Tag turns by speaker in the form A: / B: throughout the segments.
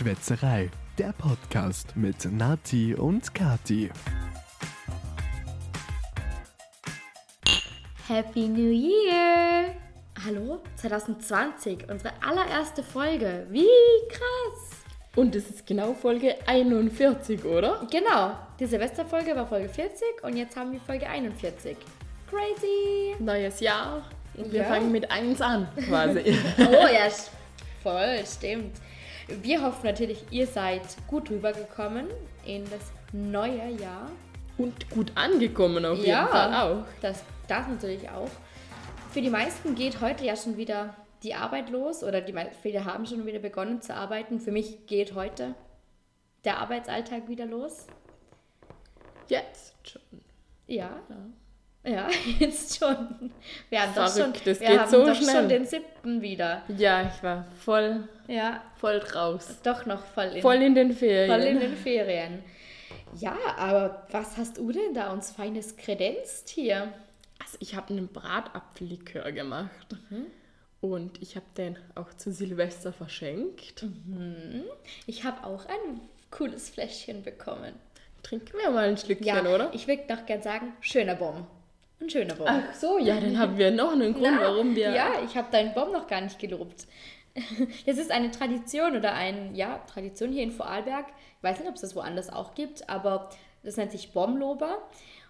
A: Schwätzerei, der Podcast mit Nati und Kati.
B: Happy New Year! Hallo, 2020, unsere allererste Folge. Wie krass!
C: Und es ist genau Folge 41, oder?
B: Genau, die Silvesterfolge war Folge 40 und jetzt haben wir Folge 41. Crazy!
C: Neues Jahr. Und wir
B: Ja.
C: fangen mit 1 an, quasi.
B: Oh ja, voll, stimmt. Wir hoffen natürlich, ihr seid gut rübergekommen in das neue Jahr.
C: Und gut angekommen auf jeden
B: Ja.
C: Fall auch.
B: Das, das natürlich auch. Für die meisten geht heute ja schon wieder die Arbeit los oder die viele haben schon wieder begonnen zu arbeiten. Für mich geht heute der Arbeitsalltag wieder los.
C: Jetzt schon.
B: Ja. Ja, jetzt schon. Wir haben doch schon,
C: Verrückt, das
B: wir
C: geht
B: haben
C: so
B: doch
C: schnell.
B: schon den siebten wieder.
C: Ja, ich war voll,
B: Ja,
C: voll raus.
B: doch noch voll in,
C: Voll in den Ferien.
B: voll in den Ferien. Ja, aber was hast du denn da uns Feines kredenzt hier?
C: Also ich habe einen Bratapfellikör gemacht.
B: Mhm.
C: Und ich habe den auch zu Silvester verschenkt.
B: Mhm. Ich habe auch ein cooles Fläschchen bekommen.
C: Trinken wir mal ein Schlückchen,
B: Ja,
C: oder?
B: ich würde noch gern sagen, schöner Bomb. Ein schöner Bomb.
C: Ach so, ja, dann haben wir noch einen Grund,
B: Na,
C: warum wir...
B: Ja, ich habe deinen Bomb noch gar nicht gelobt. Es ist eine Tradition oder ein, ja, Tradition hier in Vorarlberg. Ich weiß nicht, ob es das woanders auch gibt, aber das nennt sich Bomblober.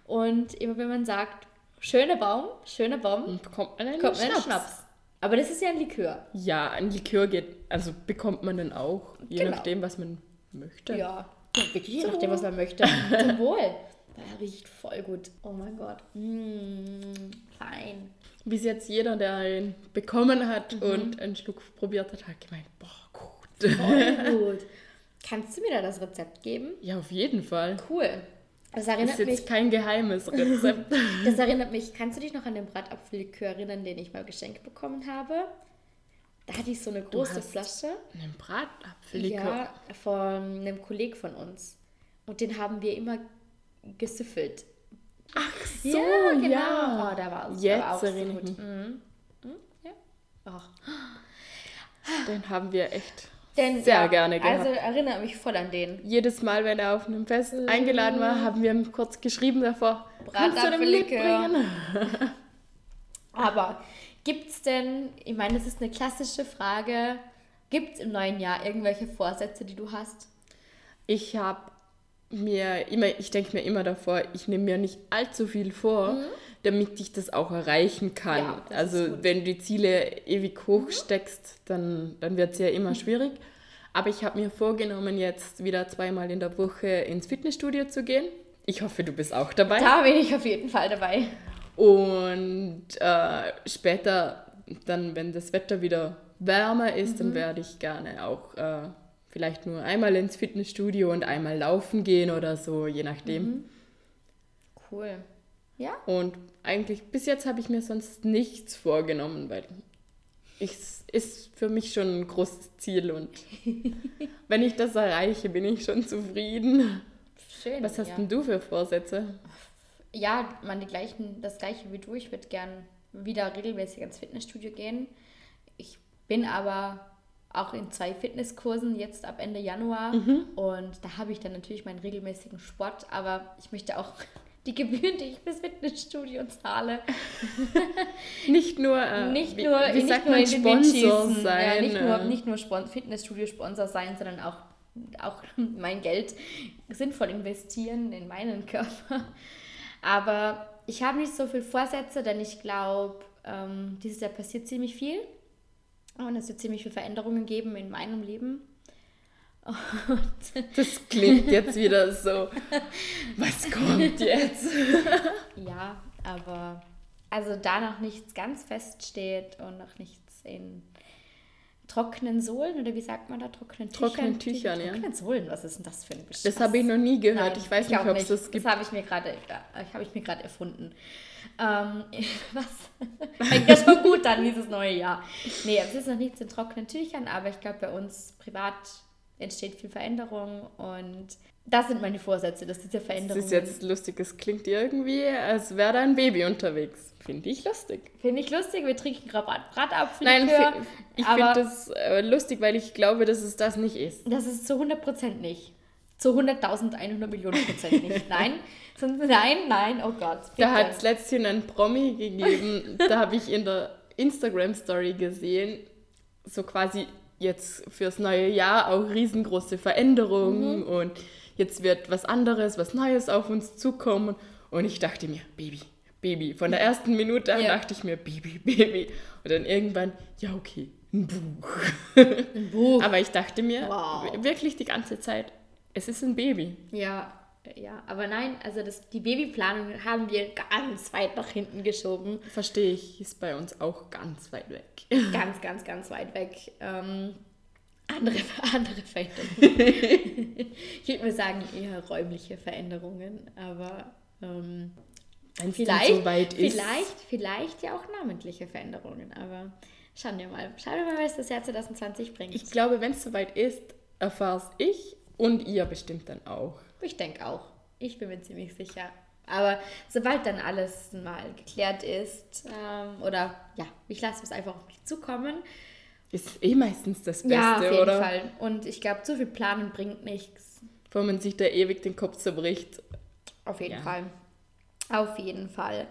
B: Und immer wenn man sagt, schöner Baum, schöner Bomb,
C: bekommt man einen
B: kommt man
C: Schnaps.
B: einen Schnaps. Aber das ist ja ein Likör.
C: Ja, ein Likör geht, also bekommt man dann auch, je
B: Genau.
C: nachdem, was man möchte.
B: Ja, wirklich, je nachdem, was man möchte. Zum Wohl. Der riecht voll gut. Oh mein Gott. Mm, fein.
C: Bis jetzt jeder, der ihn bekommen hat
B: Mhm.
C: und einen Schluck probiert hat, hat gemeint, boah, gut.
B: Voll gut. Kannst du mir da das Rezept geben?
C: Ja, auf jeden Fall.
B: Cool. Das erinnert,
C: ist jetzt
B: mich,
C: kein geheimes Rezept.
B: das erinnert mich, kannst du dich noch an den Bratapfellikör erinnern, den ich mal geschenkt bekommen habe? Da hatte ich so eine große Flasche.
C: Einen Bratapfellikör.
B: Ja, von einem Kollegen von uns. Und den haben wir immer gesüffelt.
C: Ach so,
B: ja, genau.
C: ja.
B: Oh, der war, der
C: Jetzt
B: war so
C: erinnere ich
B: gut. Mhm. Mhm, ja. Ach.
C: Den haben wir echt
B: Den,
C: sehr
B: ja,
C: gerne gehabt.
B: Also erinnere mich voll an den.
C: Jedes Mal, wenn er auf einem Fest eingeladen war, haben wir ihm kurz geschrieben davor, mitbringen?
B: Aber gibt es denn, ich meine, das ist eine klassische Frage, gibt es im neuen Jahr irgendwelche Vorsätze, die du hast?
C: Ich habe mir immer, ich denke mir immer davor, ich nehme mir nicht allzu viel vor, damit ich das auch erreichen kann.
B: Mhm. Ja,
C: also.
B: Mhm.
C: wenn du die Ziele ewig hoch steckst, dann, dann wird es ja immer schwierig. Aber ich habe mir vorgenommen, jetzt wieder zweimal in der Woche ins Fitnessstudio zu gehen. Ich hoffe, du bist auch dabei.
B: Da bin ich auf jeden Fall dabei.
C: Und äh, später, dann, wenn das Wetter wieder wärmer ist,
B: Mhm.
C: dann werde ich gerne auch äh, vielleicht nur einmal ins Fitnessstudio und einmal laufen gehen oder so, je nachdem.
B: Mhm. Cool. Ja?
C: Und eigentlich bis jetzt habe ich mir sonst nichts vorgenommen, weil ich, ist für mich schon ein großes Ziel und wenn ich das erreiche, bin ich schon zufrieden.
B: Schön.
C: Was hast
B: ja.
C: denn du für Vorsätze?
B: Ja, man, die gleichen, das gleiche wie du. Ich würde gern wieder regelmäßig ins Fitnessstudio gehen. Ich bin aber auch in zwei Fitnesskursen jetzt ab Ende Januar und da habe ich dann natürlich meinen regelmäßigen Sport, aber ich möchte auch die Gebühren, die ich fürs Fitnessstudio zahle,
C: Nicht nur, äh,
B: nicht
C: wie,
B: nur,
C: wie
B: nicht nur
C: man,
B: in den Wind
C: Sponsor sein.
B: Ja, nicht nur,
C: äh,
B: nicht nur Spon Fitnessstudio-Sponsor sein, sondern auch, auch mein Geld sinnvoll investieren in meinen Körper. Aber ich habe nicht so viel Vorsätze, denn ich glaube, ähm, dieses Jahr passiert ziemlich viel. Und es wird ziemlich viele Veränderungen geben in meinem Leben. Und
C: Das klingt jetzt wieder so. Was kommt jetzt?
B: Ja, aber also da noch nichts ganz feststeht und noch nichts in trockenen Sohlen oder wie sagt man da trockenen Tüchern?
C: Trockenen Tüchern, ja.
B: Trockenen Sohlen, was ist denn das für ein Beschiss?
C: Das habe ich noch nie gehört.
B: Nein,
C: ich weiß nicht, ob es das gibt.
B: Das habe ich mir gerade, habe ich mir gerade erfunden. Ähm, was? Fängt ja schon gut an dieses neue Jahr. Nee, es ist noch nichts in trockenen Tüchern, aber ich glaube bei uns privat entsteht viel Veränderung und das sind meine Vorsätze, dass diese
C: Das
B: Veränderungen...
C: ist jetzt lustig, es klingt irgendwie, als wäre da ein Baby unterwegs. Finde ich lustig.
B: Finde ich lustig, wir trinken gerade Bratapfel.
C: Nein, ich finde das äh, lustig, weil ich glaube, dass es das nicht ist.
B: Das ist zu 100% nicht. Zu 100.100 Millionen Prozent nicht. Nein, nein, nein, oh Gott.
C: Da hat es letztens einen Promi gegeben, da habe ich in der Instagram-Story gesehen, so quasi jetzt fürs neue Jahr auch riesengroße Veränderungen
B: Mhm.
C: und jetzt wird was anderes, was Neues auf uns zukommen. Und ich dachte mir, Baby, Baby. Von der ersten Minute an
B: Ja.
C: dachte ich mir, Baby, Baby. Und dann irgendwann, ja, okay, ein Buch.
B: Ein Buch.
C: Aber ich dachte mir
B: Wow.
C: wirklich die ganze Zeit, es ist ein Baby.
B: Ja, ja, aber nein, also das, die Babyplanung haben wir ganz weit nach hinten geschoben.
C: Verstehe ich, ist bei uns auch ganz weit weg.
B: Ganz, ganz, ganz weit weg. Ähm, andere, andere Veränderungen. ich würde mal sagen, eher räumliche Veränderungen, aber ähm,
C: Wenn es
B: vielleicht,
C: so weit ist.
B: vielleicht, vielleicht ja auch namentliche Veränderungen, aber schauen wir mal. Schauen wir mal, was das Jahr 2020 bringt.
C: Ich glaube, wenn es soweit ist, erfahr's ich und ihr bestimmt dann auch.
B: Ich denke auch. Ich bin mir ziemlich sicher. Aber sobald dann alles mal geklärt ist, ähm, oder ja, ich lasse es einfach auf mich zukommen.
C: Ist eh meistens das Beste,
B: ja, auf jeden
C: oder?
B: Fall. Und ich glaube, zu viel Planen bringt nichts.
C: Wo man sich da ewig den Kopf zerbricht.
B: Auf jeden
C: Ja.
B: Fall. Auf jeden Fall.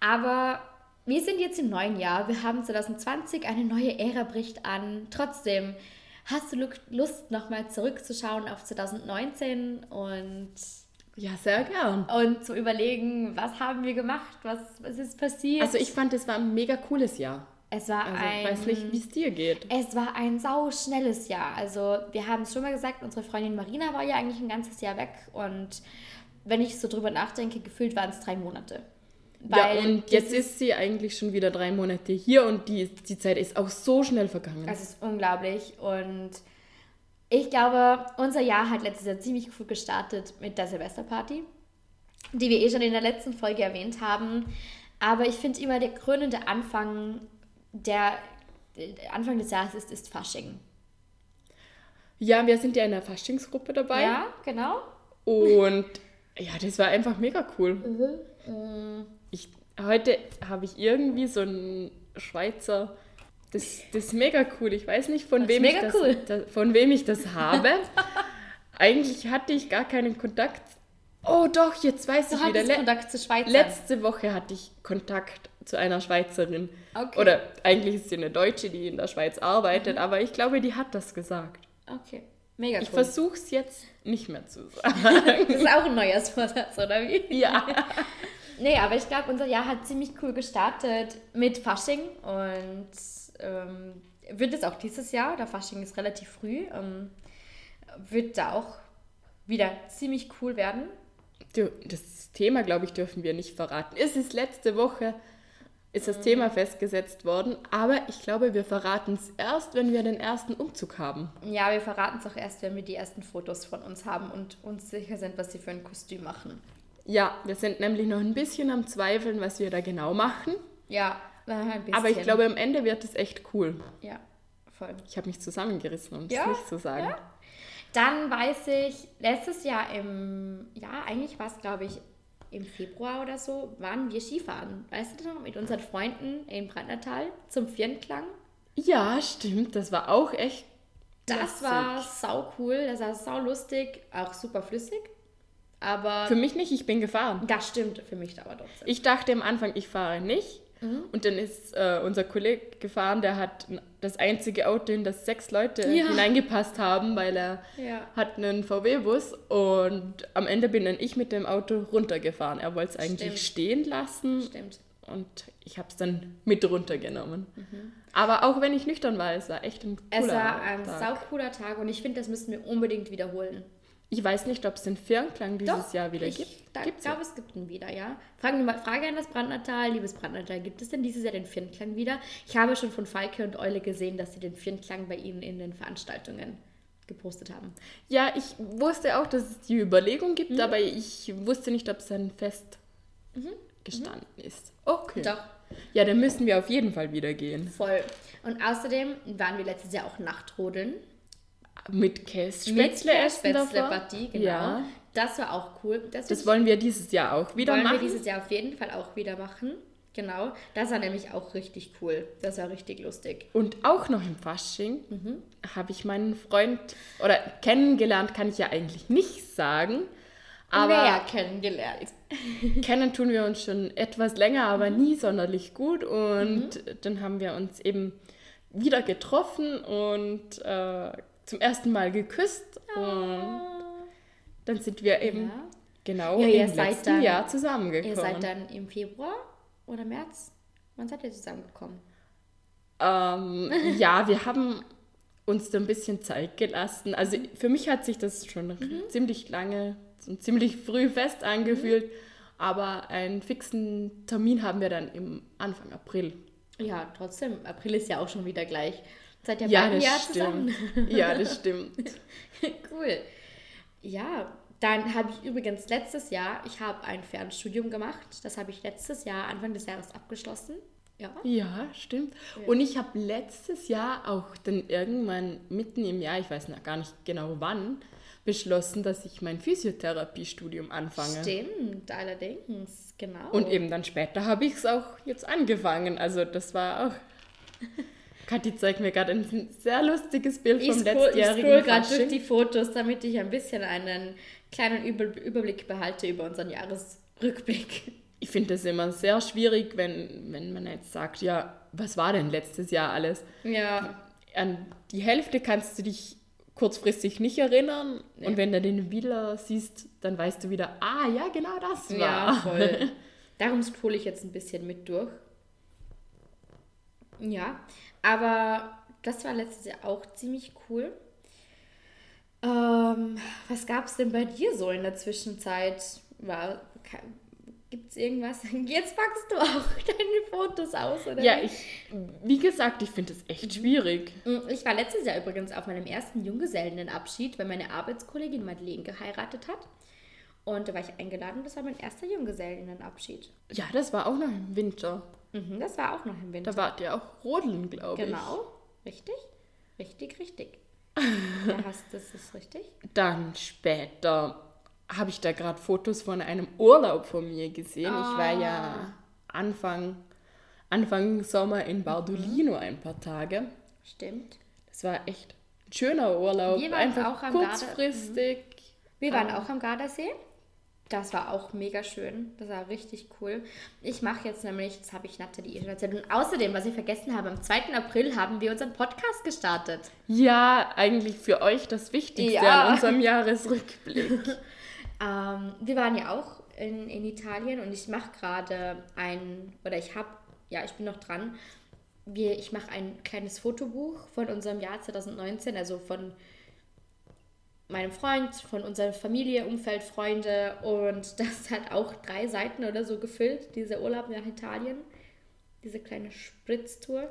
B: Aber wir sind jetzt im neuen Jahr. Wir haben 2020, eine neue Ära bricht an. Trotzdem, hast du Lu- Lust, nochmal zurückzuschauen auf 2019 und
C: Ja, sehr gern.
B: und zu überlegen, was haben wir gemacht, was, was ist passiert.
C: Also ich fand, es war ein mega cooles Jahr.
B: es war
C: Also
B: ein,
C: weiß nicht, wie es dir geht.
B: es war ein sau schnelles Jahr. Also wir haben es schon mal gesagt, unsere Freundin Marina war ja eigentlich ein ganzes Jahr weg und wenn ich so drüber nachdenke, gefühlt waren es drei Monate.
C: Ja, und
B: das
C: jetzt ist sie eigentlich schon wieder drei Monate hier und die, die Zeit ist auch so schnell vergangen.
B: Es ist unglaublich und ich glaube, unser Jahr hat letztes Jahr ziemlich gut gestartet mit der Silvesterparty, die wir eh schon in der letzten Folge erwähnt haben. Aber ich finde immer der krönende Anfang, der, der Anfang des Jahres ist, ist Fasching.
C: Ja, wir sind ja in der Faschingsgruppe dabei.
B: Ja, genau.
C: Und ja, das war einfach mega cool.
B: Mhm.
C: Ich, heute habe ich irgendwie so einen Schweizer. Das, das ist mega cool. Ich weiß nicht, von
B: Das
C: wem, ich das,
B: cool.
C: da, von wem ich das habe. Eigentlich hatte ich gar keinen Kontakt. Oh doch, jetzt weiß
B: Du
C: ich wieder. Le
B: Kontakt zu Schweizer.
C: letzte Woche hatte ich Kontakt zu einer Schweizerin.
B: Okay.
C: Oder eigentlich ist sie eine Deutsche, die in der Schweiz arbeitet,
B: Mhm.
C: aber ich glaube, die hat das gesagt.
B: Okay, mega cool.
C: Ich versuche es jetzt nicht mehr zu sagen.
B: das ist auch ein Neujahrsvorsatz, oder wie?
C: ja.
B: Nee, aber ich glaube, unser Jahr hat ziemlich cool gestartet mit Fasching und ähm, wird es auch dieses Jahr, der Fasching ist relativ früh, ähm, wird da auch wieder ziemlich cool werden.
C: Du, das Thema, glaube ich, dürfen wir nicht verraten. Es ist letzte Woche, ist das Thema festgesetzt worden, aber ich glaube, wir verraten es erst, wenn wir den ersten Umzug haben.
B: Ja, wir verraten es auch erst, wenn wir die ersten Fotos von uns haben und uns sicher sind, was sie für ein Kostüm machen.
C: Ja, wir sind nämlich noch ein bisschen am Zweifeln, was wir da genau machen,
B: Ja, ein bisschen.
C: aber ich glaube, am Ende wird es echt cool.
B: Ja, voll.
C: Ich habe mich zusammengerissen, um
B: Ja,
C: es nicht zu sagen.
B: ja. Dann weiß ich, letztes Jahr im, ja, eigentlich war es, glaube ich, im Februar oder so, waren wir Skifahren. Weißt du noch, mit unseren Freunden in Brandnertal zum Vierenklang.
C: Ja, stimmt, das war auch echt.
B: Das war sau cool, das war sau lustig, auch super flüssig. Aber
C: Für mich nicht, ich bin gefahren.
B: das stimmt für mich aber trotzdem.
C: Ich dachte am Anfang, ich fahre nicht.
B: Mhm.
C: Und dann ist äh, unser Kollege gefahren, der hat das einzige Auto, in das sechs Leute
B: Ja.
C: hineingepasst haben, weil er
B: Ja.
C: hat einen VW-Bus und am Ende bin dann ich mit dem Auto runtergefahren. Er wollte es eigentlich
B: Stimmt.
C: stehen lassen
B: Stimmt.
C: und ich habe es dann mit runtergenommen. Aber auch wenn ich nüchtern war, es war echt ein cooler
B: Mhm. Es war ein
C: Tag.
B: sau cooler Tag und ich finde, das müssen wir unbedingt wiederholen.
C: Ich weiß nicht, ob es den Firnklang dieses Jahr wieder
B: ich
C: gibt. Gibt's
B: glaube, es gibt ihn wieder, ja. Mal, Frage an das Brandnatal. Liebes Brandnatal, gibt es denn dieses Jahr den Firnklang wieder? Ich habe schon von Falke und Eule gesehen, dass sie den Firnklang bei ihnen in den Veranstaltungen gepostet haben.
C: Ja, ich wusste auch, dass es die Überlegung gibt,
B: Mhm.
C: aber ich wusste nicht, ob es dann fest gestanden ist. Okay.
B: Mhm. Doch,
C: Ja, dann müssen wir auf jeden Fall wieder gehen.
B: voll. Und außerdem waren wir letztes Jahr auch Nachtrodeln.
C: Mit Kässpätzle essen davor.
B: Spätzle-Partie, genau.
C: Ja,
B: Das war auch cool. Das,
C: das wollen wir dieses Jahr auch wieder
B: wollen
C: machen.
B: wir dieses Jahr auf jeden Fall auch wieder machen. Genau. Das war nämlich auch richtig cool. Das war richtig lustig.
C: Und auch noch im Fasching
B: Mhm.
C: habe ich meinen Freund, oder kennengelernt kann ich ja eigentlich nicht sagen, aber
B: Näher kennengelernt.
C: kennen tun wir uns schon etwas länger, aber
B: Mhm.
C: nie sonderlich gut. Und dann haben wir uns eben wieder getroffen und äh, zum ersten Mal geküsst. Und dann sind wir eben
B: Ah. Ja.
C: genau
B: Ja,
C: im letzten
B: dann-
C: Jahr zusammengekommen.
B: Ihr seid dann im Februar oder März? Wann seid ihr zusammengekommen?
C: Ähm, ja, wir haben uns da ein bisschen Zeit gelassen. Also für mich hat sich das schon
B: Mhm.
C: ziemlich lange und ziemlich früh fest angefühlt. Aber einen fixen Termin haben wir dann im Anfang April.
B: Ja, trotzdem. April ist ja auch schon wieder gleich. Seid ihr
C: Ja,
B: beide
C: das
B: Jahr
C: stimmt.
B: zusammen?
C: Ja, das stimmt.
B: cool. Ja, dann habe ich übrigens letztes Jahr, ich habe ein Fernstudium gemacht. Das habe ich letztes Jahr, Anfang des Jahres abgeschlossen. Ja.
C: Ja, stimmt. Und ich habe letztes Jahr auch dann irgendwann mitten im Jahr, ich weiß noch gar nicht genau wann, beschlossen, dass ich mein Physiotherapiestudium anfange.
B: Stimmt, allerdings, genau.
C: Und eben dann später habe ich es auch jetzt angefangen. Also das war auch. Kathi zeigt mir gerade ein sehr lustiges Bild
B: ich
C: vom
B: scroll, ich
C: letztjährigen
B: scroll gerade durch die Fotos, damit ich ein bisschen einen kleinen Über Überblick behalte über unseren Jahresrückblick.
C: Ich finde es immer sehr schwierig, wenn, wenn man jetzt sagt, ja, was war denn letztes Jahr alles?
B: Ja,
C: An die Hälfte kannst du dich kurzfristig nicht erinnern.
B: Nee.
C: Und wenn du den wieder siehst, dann weißt du wieder, ah ja, genau das war.
B: Ja, voll. Darum scroll ich jetzt ein bisschen mit durch. Ja, aber das war letztes Jahr auch ziemlich cool. Ähm, was gab es denn bei dir so in der Zwischenzeit? Gibt es irgendwas? Jetzt packst du auch deine Fotos aus, oder?
C: Ja,
B: wie?
C: ich, wie gesagt, ich finde es echt schwierig.
B: Ich war letztes Jahr übrigens auf meinem ersten Junggesellenabschied, weil meine Arbeitskollegin Madeleine geheiratet hat. Und da war ich eingeladen, das war mein erster Junggesellenabschied.
C: Ja, das war auch noch im Winter.
B: Mhm, das war auch noch im Winter.
C: Da wart ihr auch rodeln, glaube ich.
B: Genau, richtig, richtig, richtig. ja, hast, das ist richtig.
C: Dann später habe ich da gerade Fotos von einem Urlaub von mir gesehen. Ich war
B: Ah.
C: ja Anfang, Anfang Sommer in Bardolino ein paar Tage.
B: Stimmt.
C: Das war echt ein schöner Urlaub.
B: Wir waren
C: Einfach
B: auch am
C: kurzfristig.
B: Wir waren
C: Ah.
B: auch am Gardasee. Das war auch mega schön. Das war richtig cool. Ich mache jetzt nämlich, das habe ich Nathalie eh schon erzählt. Und außerdem, was ich vergessen habe, am 2. April haben wir unseren Podcast gestartet.
C: Ja, eigentlich für euch das Wichtigste
B: Ja.
C: an unserem Jahresrückblick.
B: Ähm, wir waren ja auch in, in Italien und ich mache gerade ein, oder ich habe, ja, ich bin noch dran. Wir, ich mache ein kleines Fotobuch von unserem Jahr 2019, also von meinem Freund, von unserer Familie, Umfeld, Freunde und das hat auch drei Seiten oder so gefüllt, dieser Urlaub nach Italien, diese kleine Spritztour.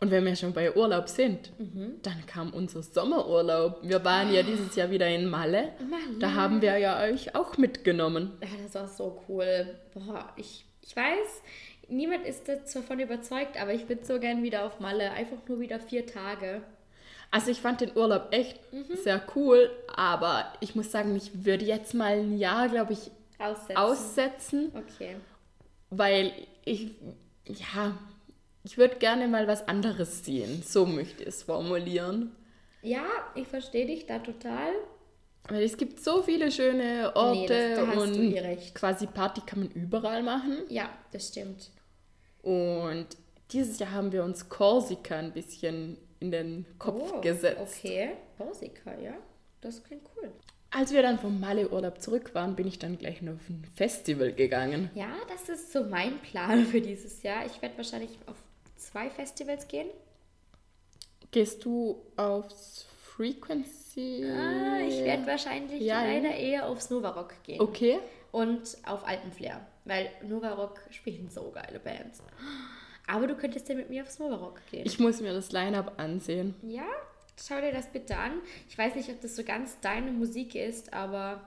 C: Und wenn wir schon bei Urlaub sind,
B: Mhm.
C: dann kam unser Sommerurlaub. Wir waren ja dieses Jahr wieder in Malle.
B: Malle.
C: Da haben wir ja euch auch mitgenommen.
B: Ja, das war so cool. Boah, ich, ich weiß, niemand ist davon überzeugt, aber ich bin so gern wieder auf Malle. Einfach nur wieder vier Tage.
C: Also ich fand den Urlaub echt
B: Mhm.
C: sehr cool, aber ich muss sagen, ich würde jetzt mal ein Jahr, glaube ich,
B: Aussetzen.
C: aussetzen,
B: Okay.
C: weil ich, ja, ich würde gerne mal was anderes sehen. So möchte ich es formulieren.
B: Ja, ich verstehe dich da total.
C: Weil es gibt so viele schöne Orte
B: Nee, das-
C: und
B: recht.
C: quasi Party kann man überall machen.
B: Ja, das stimmt.
C: Und dieses Jahr haben wir uns Korsika ein bisschen in den Kopf
B: Oh,
C: gesetzt.
B: Okay. Korsika, ja. Das klingt cool.
C: Als wir dann vom Malle-Urlaub zurück waren, bin ich dann gleich noch auf ein Festival gegangen.
B: Ja, das ist so mein Plan für dieses Jahr. Ich werde wahrscheinlich auf zwei Festivals gehen.
C: Gehst du aufs Frequency?
B: Ah, ich werde wahrscheinlich
C: Ja, ja.
B: leider eher aufs Novarock gehen.
C: Okay.
B: Und auf Alpenflair. Weil Novarock spielen so geile Bands. Aber du könntest ja mit mir aufs Novarock gehen.
C: Ich muss mir das Line-Up ansehen.
B: ja, schau dir das bitte an. Ich weiß nicht, ob das so ganz deine Musik ist, aber.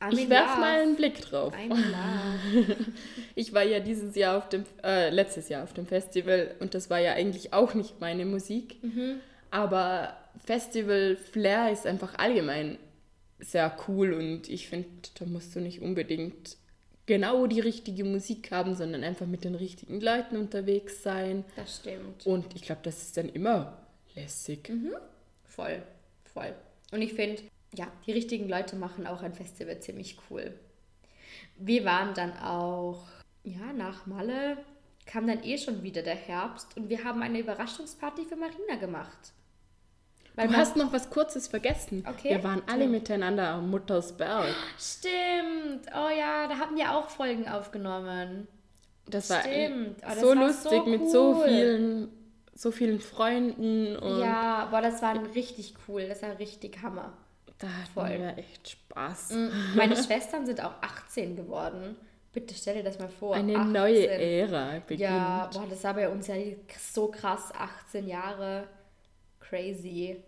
B: I'm
C: Ich werf
B: love.
C: mal einen Blick drauf. Ich war ja dieses Jahr auf dem, äh, letztes Jahr auf dem Festival und das war ja eigentlich auch nicht meine Musik.
B: Mhm.
C: Aber Festival-Flair ist einfach allgemein sehr cool und ich finde, da musst du nicht unbedingt genau die richtige Musik haben, sondern einfach mit den richtigen Leuten unterwegs sein.
B: Das stimmt.
C: Und ich glaube, das ist dann immer lässig.
B: Voll, voll. Und ich finde, ja, die richtigen Leute machen auch ein Festival ziemlich cool. Wir waren dann auch, ja, nach Malle kam dann eh schon wieder der Herbst und wir haben eine Überraschungsparty für Marina gemacht. Weil
C: Du hast noch was Kurzes vergessen.
B: Okay.
C: Wir waren alle miteinander am Muttersberg.
B: Stimmt. Oh ja, da haben wir auch Folgen aufgenommen.
C: Das war
B: Stimmt. Oh, das
C: so
B: war
C: lustig
B: so
C: mit so
B: cool.
C: vielen, so vielen Freunden und
B: Ja, boah, das war richtig cool. Das war richtig Hammer.
C: da hatten
B: voll.
C: wir echt Spaß.
B: Meine Schwestern sind auch 18 geworden. Bitte stell dir das mal vor.
C: Eine
B: 18.
C: neue Ära beginnt.
B: Ja, boah, das war bei uns ja so krass, 18 Jahre. Crazy.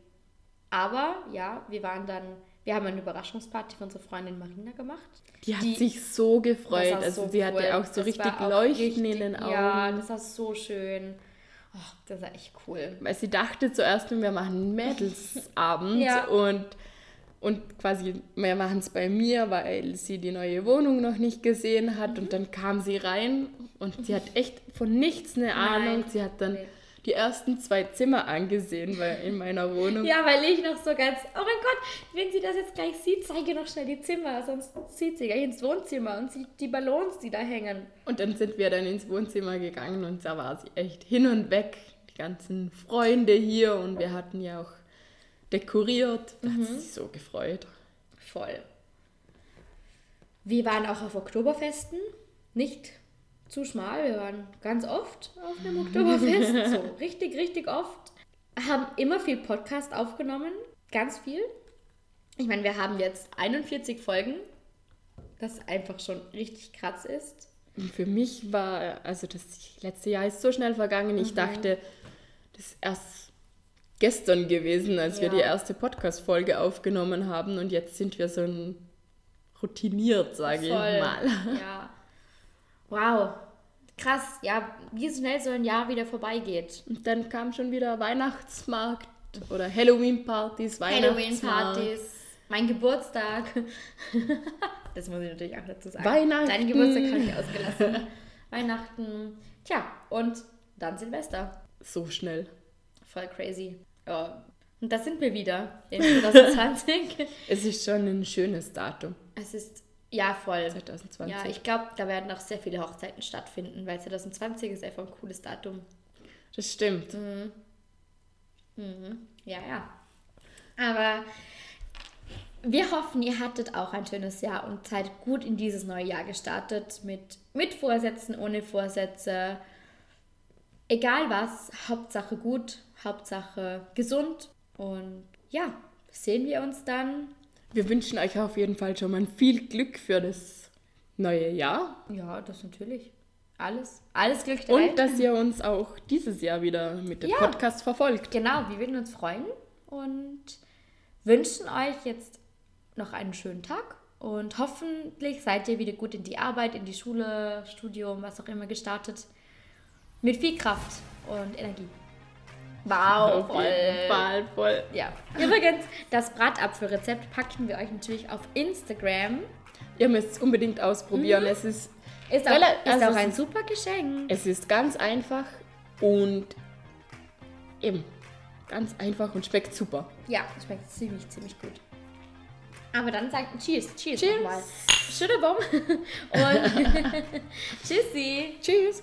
B: Aber ja, wir waren dann, wir haben eine Überraschungsparty für unsere Freundin Marina gemacht.
C: Die hat
B: Die-
C: sich so gefreut. Also
B: so
C: sie
B: cool.
C: hatte auch so
B: Das
C: richtig Leuchten
B: richtig-
C: in den Augen.
B: Ja, das war so schön. Oh, das war echt cool.
C: Weil sie dachte zuerst, wir machen einen Mädelsabend
B: Ja.
C: und, und quasi, wir machen es bei mir, weil sie die neue Wohnung noch nicht gesehen hat.
B: Mhm.
C: Und dann kam sie rein und sie hat echt von nichts eine Ahnung. Sie hat dann
B: Nee.
C: Die ersten zwei Zimmer angesehen weil in meiner Wohnung.
B: Ja, weil ich noch so ganz, oh mein Gott, wenn sie das jetzt gleich sieht, zeige noch schnell die Zimmer, sonst zieht sie gleich ins Wohnzimmer und sieht die Ballons, die da hängen.
C: Und dann sind wir dann ins Wohnzimmer gegangen und da war sie echt hin und weg. Die ganzen Freunde hier und wir hatten ja auch dekoriert. Da
B: Mhm.
C: hat sie sich so gefreut.
B: Voll. Wir waren auch auf Oktoberfesten, nicht zu schmal, wir waren ganz oft auf einem Oktoberfest, so richtig, richtig oft. Haben immer viel Podcast aufgenommen, ganz viel. Ich meine, wir haben jetzt 41 Folgen, das einfach schon richtig krass ist.
C: Und für mich war, also das letzte Jahr ist so schnell vergangen,
B: Mhm.
C: ich dachte, das ist erst gestern gewesen, als wir
B: Ja.
C: die erste Podcast-Folge aufgenommen haben und jetzt sind wir so ein routiniert, sage ich mal.
B: Ja. Wow. Krass, ja, wie schnell so ein Jahr wieder vorbeigeht.
C: Und dann kam schon wieder Weihnachtsmarkt oder Halloween-Partys, Weihnachtsmarkt.
B: Halloween-Partys, mein Geburtstag. das muss ich natürlich auch dazu sagen.
C: Weihnachten.
B: Deinen Geburtstag habe ich ausgelassen. Weihnachten. Tja, und dann Silvester.
C: So schnell.
B: Voll crazy. Ja. Und da sind wir wieder in 2020.
C: Es ist schon ein schönes Datum,
B: es ist, ja, voll.
C: 2020.
B: Ja, ich glaube, da werden noch sehr viele Hochzeiten stattfinden, weil 2020 ist einfach ein cooles Datum.
C: das stimmt.
B: Ja, ja. Aber wir hoffen, ihr hattet auch ein schönes Jahr und seid gut in dieses neue Jahr gestartet mit, mit Vorsätzen, ohne Vorsätze. Egal was, Hauptsache gut, Hauptsache gesund. Und ja, sehen wir uns dann.
C: Wir wünschen euch auf jeden Fall schon mal viel Glück für das neue Jahr
B: Ja, das natürlich. Alles. Alles Glück Welt.
C: und dass ihr uns auch dieses Jahr wieder mit dem
B: Ja.
C: Podcast verfolgt.
B: Genau, wir würden uns freuen und wünschen euch jetzt noch einen schönen Tag und hoffentlich seid ihr wieder gut in die Arbeit, in die Schule, Studium, was auch immer gestartet. Mit viel Kraft und Energie. Wow,
C: Auf jeden Fall voll.
B: Ja. Übrigens, das Bratapfelrezept packen wir euch natürlich auf Instagram.
C: Ihr müsst es unbedingt ausprobieren. Es, ist,
B: Ist auch, ist
C: also
B: auch ein super Geschenk.
C: es ist ganz einfach und eben ganz einfach und schmeckt super.
B: Ja, schmeckt ziemlich, ziemlich gut. Aber dann sagt Cheers, Cheers,
C: Cheers.
B: nochmal. Schüttelbaum und Tschüssi.
C: Tschüss.